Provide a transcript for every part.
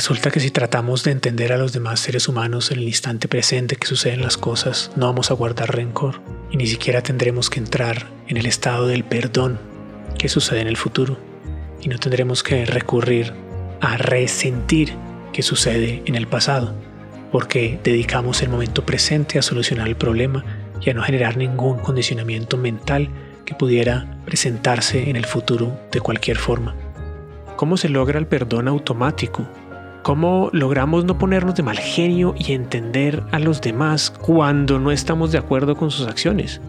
Resulta que si tratamos de entender a los demás seres humanos en el instante presente que suceden las cosas, no vamos a guardar rencor y ni siquiera tendremos que entrar en el estado del perdón que sucede en el futuro y no tendremos que recurrir a resentir que sucede en el pasado porque dedicamos el momento presente a solucionar el problema y a no generar ningún condicionamiento mental que pudiera presentarse en el futuro de cualquier forma. ¿Cómo se logra el perdón automático? ¿Cómo logramos no ponernos de mal genio y entender a los demás cuando no estamos de acuerdo con sus acciones?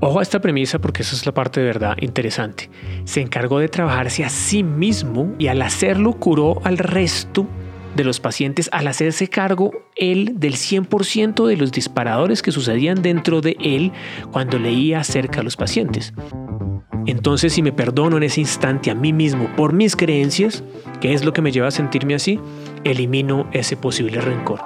Ojo a esta premisa porque esa es la parte de verdad interesante. Se encargó de trabajarse a sí mismo y al hacerlo curó al resto de los pacientes al hacerse cargo él del 100% de los disparadores que sucedían dentro de él cuando leía acerca de los pacientes. Entonces si me perdono en ese instante a mí mismo por mis creencias, que es lo que me lleva a sentirme así, elimino ese posible rencor.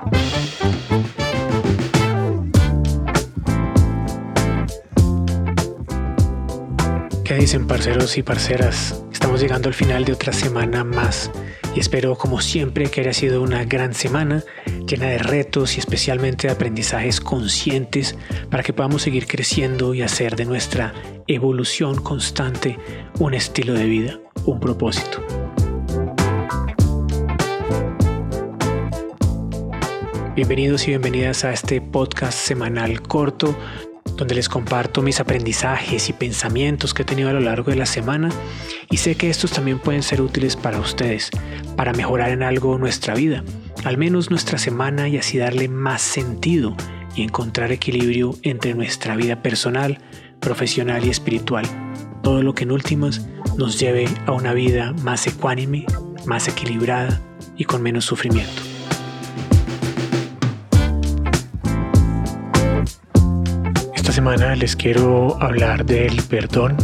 ¿Qué dicen parceros y parceras? Estamos llegando al final de otra semana más y espero como siempre que haya sido una gran semana llena de retos y especialmente de aprendizajes conscientes para que podamos seguir creciendo y hacer de nuestra evolución constante un estilo de vida, un propósito. Bienvenidos y bienvenidas a este podcast semanal corto donde les comparto mis aprendizajes y pensamientos que he tenido a lo largo de la semana y sé que estos también pueden ser útiles para ustedes, para mejorar en algo nuestra vida, al menos nuestra semana y así darle más sentido y encontrar equilibrio entre nuestra vida personal, profesional y espiritual. Todo lo que en últimas nos lleve a una vida más ecuánime, más equilibrada y con menos sufrimiento. Semana les quiero hablar del perdón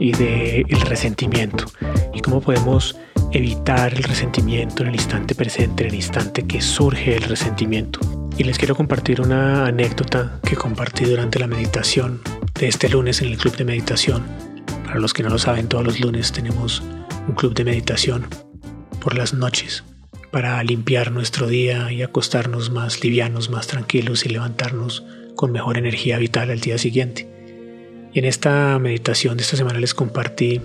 y del resentimiento y cómo podemos evitar el resentimiento en el instante presente, en el instante que surge el resentimiento. Y les quiero compartir una anécdota que compartí durante la meditación de este lunes en el club de meditación. Para los que no lo saben, todos los lunes tenemos un club de meditación por las noches para limpiar nuestro día y acostarnos más livianos, más tranquilos y levantarnos con mejor energía vital al día siguiente. Y en esta meditación de esta semana les compartí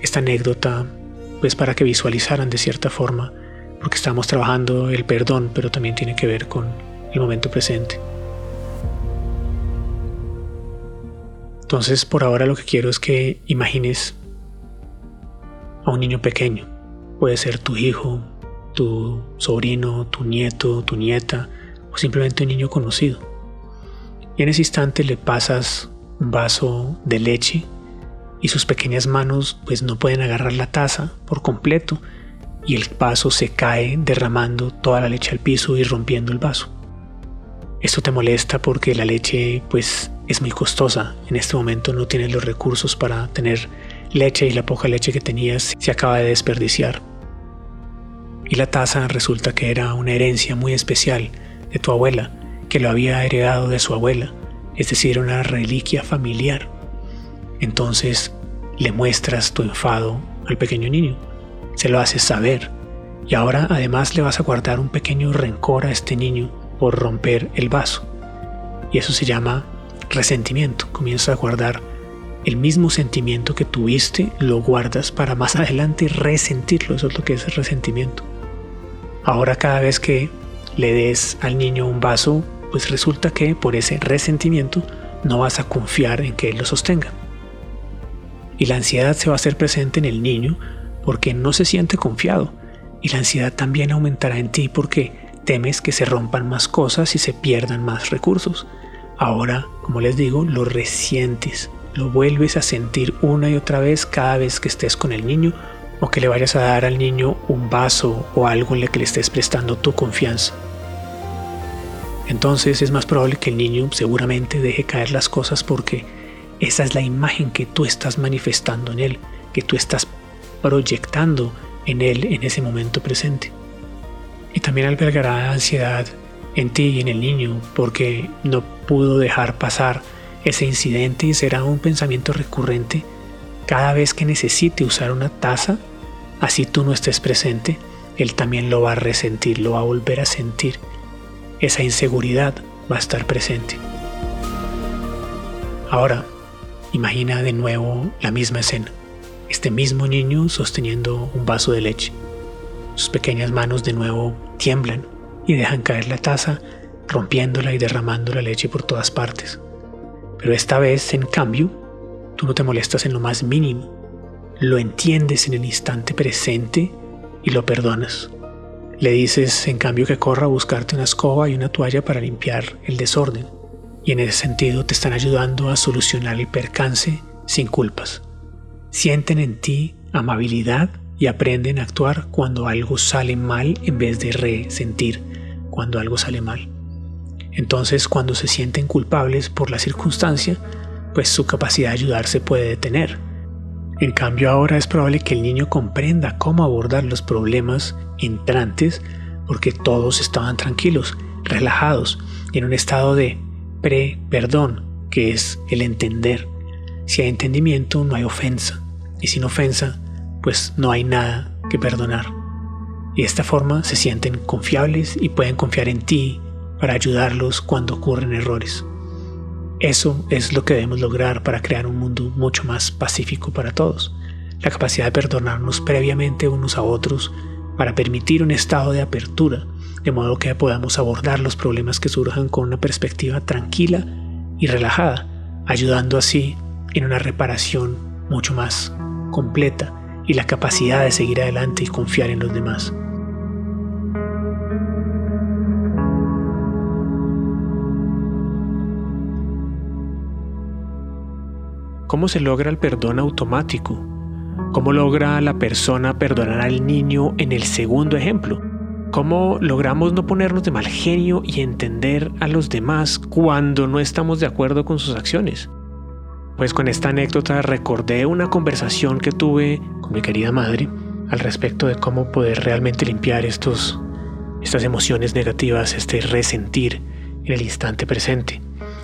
esta anécdota pues para que visualizaran de cierta forma, porque estamos trabajando el perdón, pero también tiene que ver con el momento presente. Entonces, por ahora lo que quiero es que imagines a un niño pequeño. Puede ser tu hijo, tu sobrino, tu nieto, tu nieta, o simplemente un niño conocido y en ese instante le pasas un vaso de leche y sus pequeñas manos pues no pueden agarrar la taza por completo y el vaso se cae derramando toda la leche al piso y rompiendo el vaso. Esto te molesta porque la leche pues es muy costosa. En este momento no tienes los recursos para tener leche y la poca leche que tenías se acaba de desperdiciar. Y la taza resulta que era una herencia muy especial de tu abuela que lo había heredado de su abuela, es decir, una reliquia familiar. Entonces le muestras tu enfado al pequeño niño, se lo haces saber y ahora además le vas a guardar un pequeño rencor a este niño por romper el vaso. Y eso se llama resentimiento. Comienzas a guardar el mismo sentimiento que tuviste, lo guardas para más adelante resentirlo. Eso es lo que es resentimiento. Ahora cada vez que le des al niño un vaso pues resulta que por ese resentimiento no vas a confiar en que él lo sostenga. Y la ansiedad se va a hacer presente en el niño porque no se siente confiado. Y la ansiedad también aumentará en ti porque temes que se rompan más cosas y se pierdan más recursos. Ahora, como les digo, lo resientes, lo vuelves a sentir una y otra vez cada vez que estés con el niño o que le vayas a dar al niño un vaso o algo en el que le estés prestando tu confianza. Entonces es más probable que el niño seguramente deje caer las cosas porque esa es la imagen que tú estás manifestando en él, que tú estás proyectando en él en ese momento presente. Y también albergará ansiedad en ti y en el niño porque no pudo dejar pasar ese incidente y será un pensamiento recurrente cada vez que necesite usar una taza, así tú no estés presente, él también lo va a resentir, lo va a volver a sentir. Esa inseguridad va a estar presente. Ahora, imagina de nuevo la misma escena. Este mismo niño sosteniendo un vaso de leche. Sus pequeñas manos de nuevo tiemblan y dejan caer la taza, rompiéndola y derramando la leche por todas partes. Pero esta vez, en cambio, tú no te molestas en lo más mínimo. Lo entiendes en el instante presente y lo perdonas. Le dices, en cambio, que corra a buscarte una escoba y una toalla para limpiar el desorden. Y en ese sentido te están ayudando a solucionar el percance sin culpas. Sienten en ti amabilidad y aprenden a actuar cuando algo sale mal en vez de resentir cuando algo sale mal. Entonces, cuando se sienten culpables por la circunstancia, pues su capacidad de ayudar se puede detener en cambio ahora es probable que el niño comprenda cómo abordar los problemas entrantes porque todos estaban tranquilos, relajados y en un estado de pre-perdón, que es el entender. Si hay entendimiento no hay ofensa y sin ofensa pues no hay nada que perdonar. Y de esta forma se sienten confiables y pueden confiar en ti para ayudarlos cuando ocurren errores. Eso es lo que debemos lograr para crear un mundo mucho más pacífico para todos. La capacidad de perdonarnos previamente unos a otros para permitir un estado de apertura, de modo que podamos abordar los problemas que surjan con una perspectiva tranquila y relajada, ayudando así en una reparación mucho más completa y la capacidad de seguir adelante y confiar en los demás. ¿Cómo se logra el perdón automático? ¿Cómo logra la persona perdonar al niño en el segundo ejemplo? ¿Cómo logramos no ponernos de mal genio y entender a los demás cuando no estamos de acuerdo con sus acciones? Pues con esta anécdota recordé una conversación que tuve con mi querida madre al respecto de cómo poder realmente limpiar estos, estas emociones negativas, este resentir en el instante presente.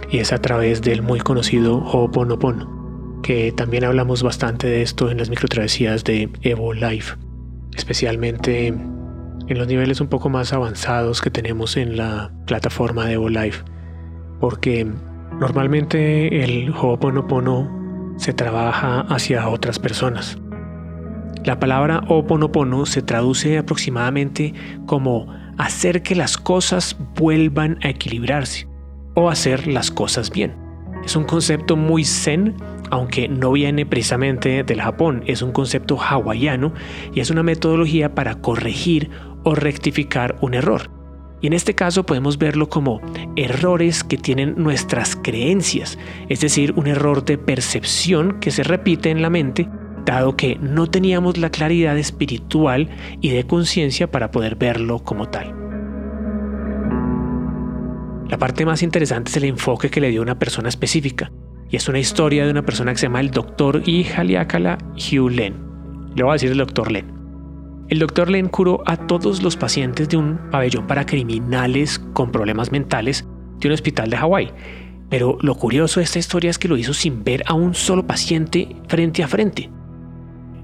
Y es a través del muy conocido Ho'oponopono que también hablamos bastante de esto en las microtravesías de Evo Life, especialmente en los niveles un poco más avanzados que tenemos en la plataforma de Evo Life, porque normalmente el Ho'oponopono se trabaja hacia otras personas. La palabra Ho'oponopono se traduce aproximadamente como hacer que las cosas vuelvan a equilibrarse o hacer las cosas bien. Es un concepto muy zen aunque no viene precisamente del Japón, es un concepto hawaiano y es una metodología para corregir o rectificar un error. Y en este caso podemos verlo como errores que tienen nuestras creencias, es decir, un error de percepción que se repite en la mente, dado que no teníamos la claridad espiritual y de conciencia para poder verlo como tal. La parte más interesante es el enfoque que le dio una persona específica, y es una historia de una persona que se llama el doctor Ihaliakala Hugh Len. Le voy a decir el doctor Len. El doctor Len curó a todos los pacientes de un pabellón para criminales con problemas mentales de un hospital de Hawái. Pero lo curioso de esta historia es que lo hizo sin ver a un solo paciente frente a frente.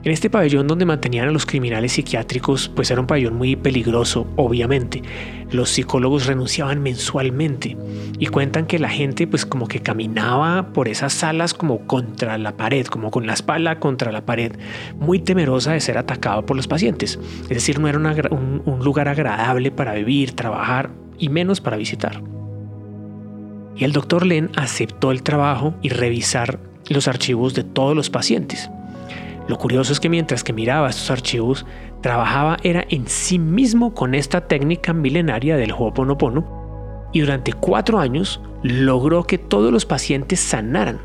En este pabellón donde mantenían a los criminales psiquiátricos, pues era un pabellón muy peligroso, obviamente. Los psicólogos renunciaban mensualmente y cuentan que la gente pues como que caminaba por esas salas como contra la pared, como con la espalda contra la pared, muy temerosa de ser atacado por los pacientes. Es decir, no era un, un lugar agradable para vivir, trabajar y menos para visitar. Y el doctor Len aceptó el trabajo y revisar los archivos de todos los pacientes. Lo curioso es que mientras que miraba estos archivos, trabajaba era en sí mismo con esta técnica milenaria del Ho'oponopono y durante cuatro años logró que todos los pacientes sanaran.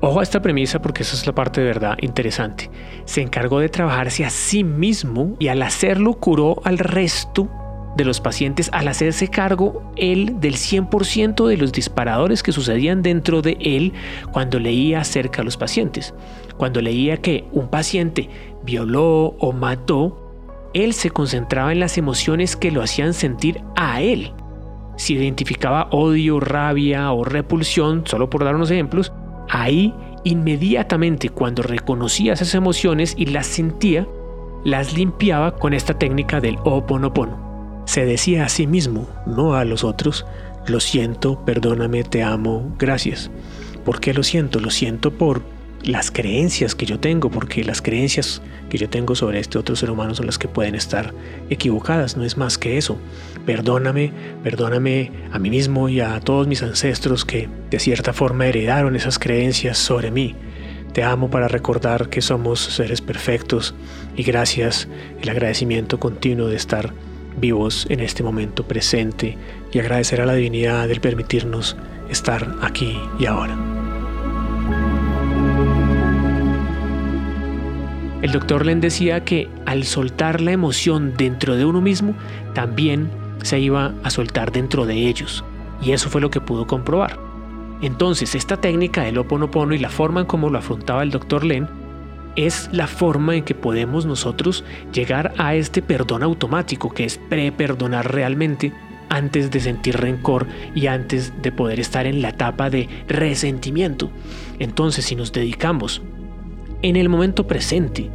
Ojo a esta premisa porque esa es la parte de verdad interesante. Se encargó de trabajarse a sí mismo y al hacerlo curó al resto de los pacientes al hacerse cargo él del 100% de los disparadores que sucedían dentro de él cuando leía acerca a los pacientes. Cuando leía que un paciente violó o mató, él se concentraba en las emociones que lo hacían sentir a él. Si identificaba odio, rabia o repulsión, solo por dar unos ejemplos, ahí inmediatamente cuando reconocía esas emociones y las sentía, las limpiaba con esta técnica del Oponopono. Se decía a sí mismo, no a los otros, lo siento, perdóname, te amo, gracias. ¿Por qué lo siento? Lo siento por las creencias que yo tengo, porque las creencias que yo tengo sobre este otro ser humano son las que pueden estar equivocadas, no es más que eso. Perdóname, perdóname a mí mismo y a todos mis ancestros que de cierta forma heredaron esas creencias sobre mí. Te amo para recordar que somos seres perfectos y gracias el agradecimiento continuo de estar vivos en este momento presente y agradecer a la divinidad el permitirnos estar aquí y ahora. El doctor Len decía que al soltar la emoción dentro de uno mismo, también se iba a soltar dentro de ellos. Y eso fue lo que pudo comprobar. Entonces, esta técnica del Oponopono y la forma en cómo lo afrontaba el doctor Len es la forma en que podemos nosotros llegar a este perdón automático, que es pre-perdonar realmente antes de sentir rencor y antes de poder estar en la etapa de resentimiento. Entonces, si nos dedicamos en el momento presente,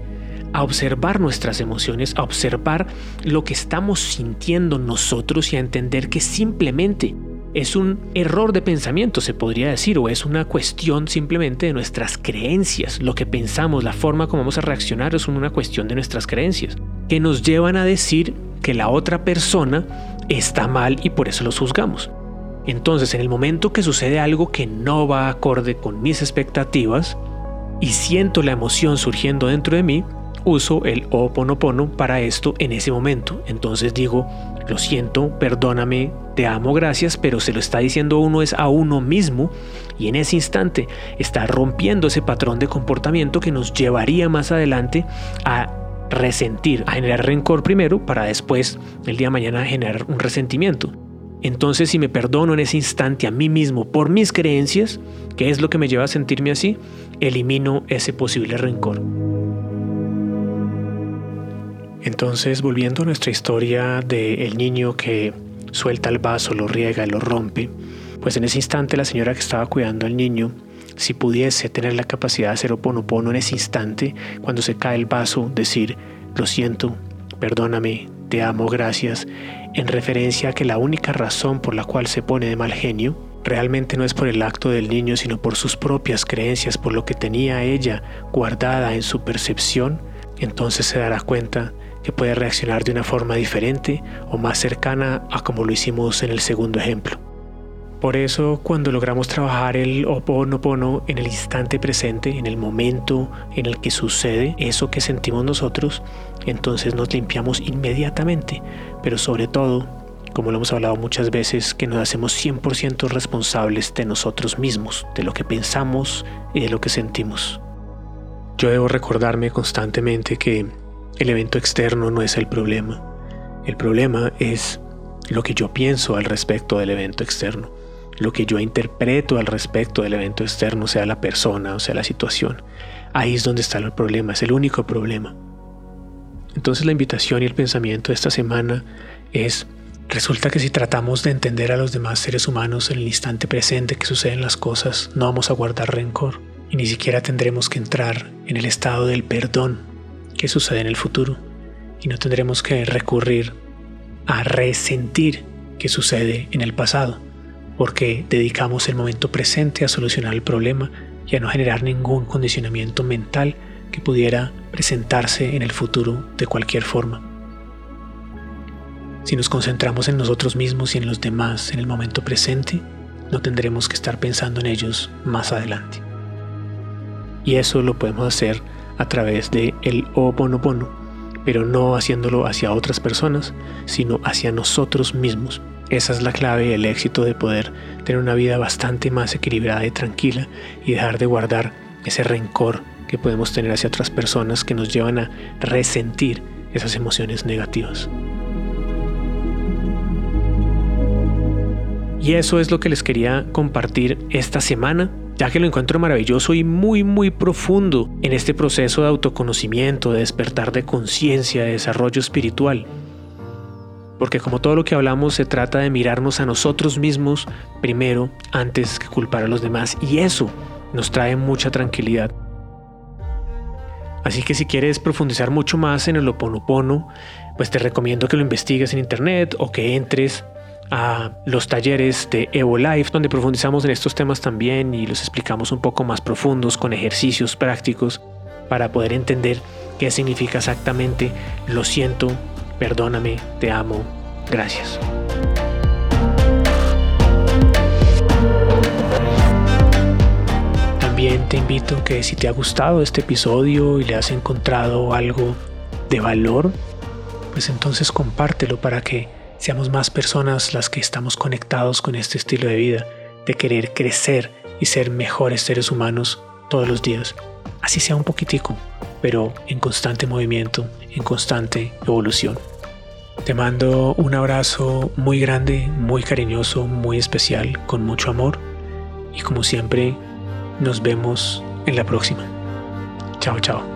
a observar nuestras emociones, a observar lo que estamos sintiendo nosotros y a entender que simplemente es un error de pensamiento, se podría decir, o es una cuestión simplemente de nuestras creencias. Lo que pensamos, la forma como vamos a reaccionar es una cuestión de nuestras creencias, que nos llevan a decir que la otra persona está mal y por eso los juzgamos. Entonces, en el momento que sucede algo que no va acorde con mis expectativas, y siento la emoción surgiendo dentro de mí, uso el Oponopono para esto en ese momento. Entonces digo, lo siento, perdóname, te amo, gracias, pero se lo está diciendo uno es a uno mismo y en ese instante está rompiendo ese patrón de comportamiento que nos llevaría más adelante a resentir, a generar rencor primero para después el día de mañana generar un resentimiento. Entonces si me perdono en ese instante a mí mismo por mis creencias, que es lo que me lleva a sentirme así, elimino ese posible rencor. Entonces, volviendo a nuestra historia del niño que suelta el vaso, lo riega, lo rompe, pues en ese instante la señora que estaba cuidando al niño, si pudiese tener la capacidad de hacer oponopono en ese instante, cuando se cae el vaso, decir, lo siento, perdóname, te amo, gracias, en referencia a que la única razón por la cual se pone de mal genio realmente no es por el acto del niño, sino por sus propias creencias, por lo que tenía ella guardada en su percepción, entonces se dará cuenta que puede reaccionar de una forma diferente o más cercana a como lo hicimos en el segundo ejemplo. Por eso cuando logramos trabajar el oponopono en el instante presente, en el momento en el que sucede eso que sentimos nosotros, entonces nos limpiamos inmediatamente, pero sobre todo como lo hemos hablado muchas veces, que nos hacemos 100% responsables de nosotros mismos, de lo que pensamos y de lo que sentimos. Yo debo recordarme constantemente que el evento externo no es el problema. El problema es lo que yo pienso al respecto del evento externo, lo que yo interpreto al respecto del evento externo, sea la persona o sea la situación. Ahí es donde está el problema, es el único problema. Entonces la invitación y el pensamiento de esta semana es Resulta que si tratamos de entender a los demás seres humanos en el instante presente que suceden las cosas, no vamos a guardar rencor y ni siquiera tendremos que entrar en el estado del perdón que sucede en el futuro y no tendremos que recurrir a resentir que sucede en el pasado porque dedicamos el momento presente a solucionar el problema y a no generar ningún condicionamiento mental que pudiera presentarse en el futuro de cualquier forma. Si nos concentramos en nosotros mismos y en los demás en el momento presente, no tendremos que estar pensando en ellos más adelante. Y eso lo podemos hacer a través de el Oponopono, pero no haciéndolo hacia otras personas, sino hacia nosotros mismos. Esa es la clave del éxito de poder tener una vida bastante más equilibrada y tranquila y dejar de guardar ese rencor que podemos tener hacia otras personas que nos llevan a resentir esas emociones negativas. Y eso es lo que les quería compartir esta semana, ya que lo encuentro maravilloso y muy muy profundo en este proceso de autoconocimiento, de despertar de conciencia, de desarrollo espiritual. Porque como todo lo que hablamos se trata de mirarnos a nosotros mismos primero antes que culpar a los demás y eso nos trae mucha tranquilidad. Así que si quieres profundizar mucho más en el oponopono, pues te recomiendo que lo investigues en internet o que entres a los talleres de Evo Life donde profundizamos en estos temas también y los explicamos un poco más profundos con ejercicios prácticos para poder entender qué significa exactamente lo siento, perdóname, te amo, gracias. También te invito que si te ha gustado este episodio y le has encontrado algo de valor, pues entonces compártelo para que seamos más personas las que estamos conectados con este estilo de vida, de querer crecer y ser mejores seres humanos todos los días. Así sea un poquitico, pero en constante movimiento, en constante evolución. Te mando un abrazo muy grande, muy cariñoso, muy especial, con mucho amor. Y como siempre, nos vemos en la próxima. Chao, chao.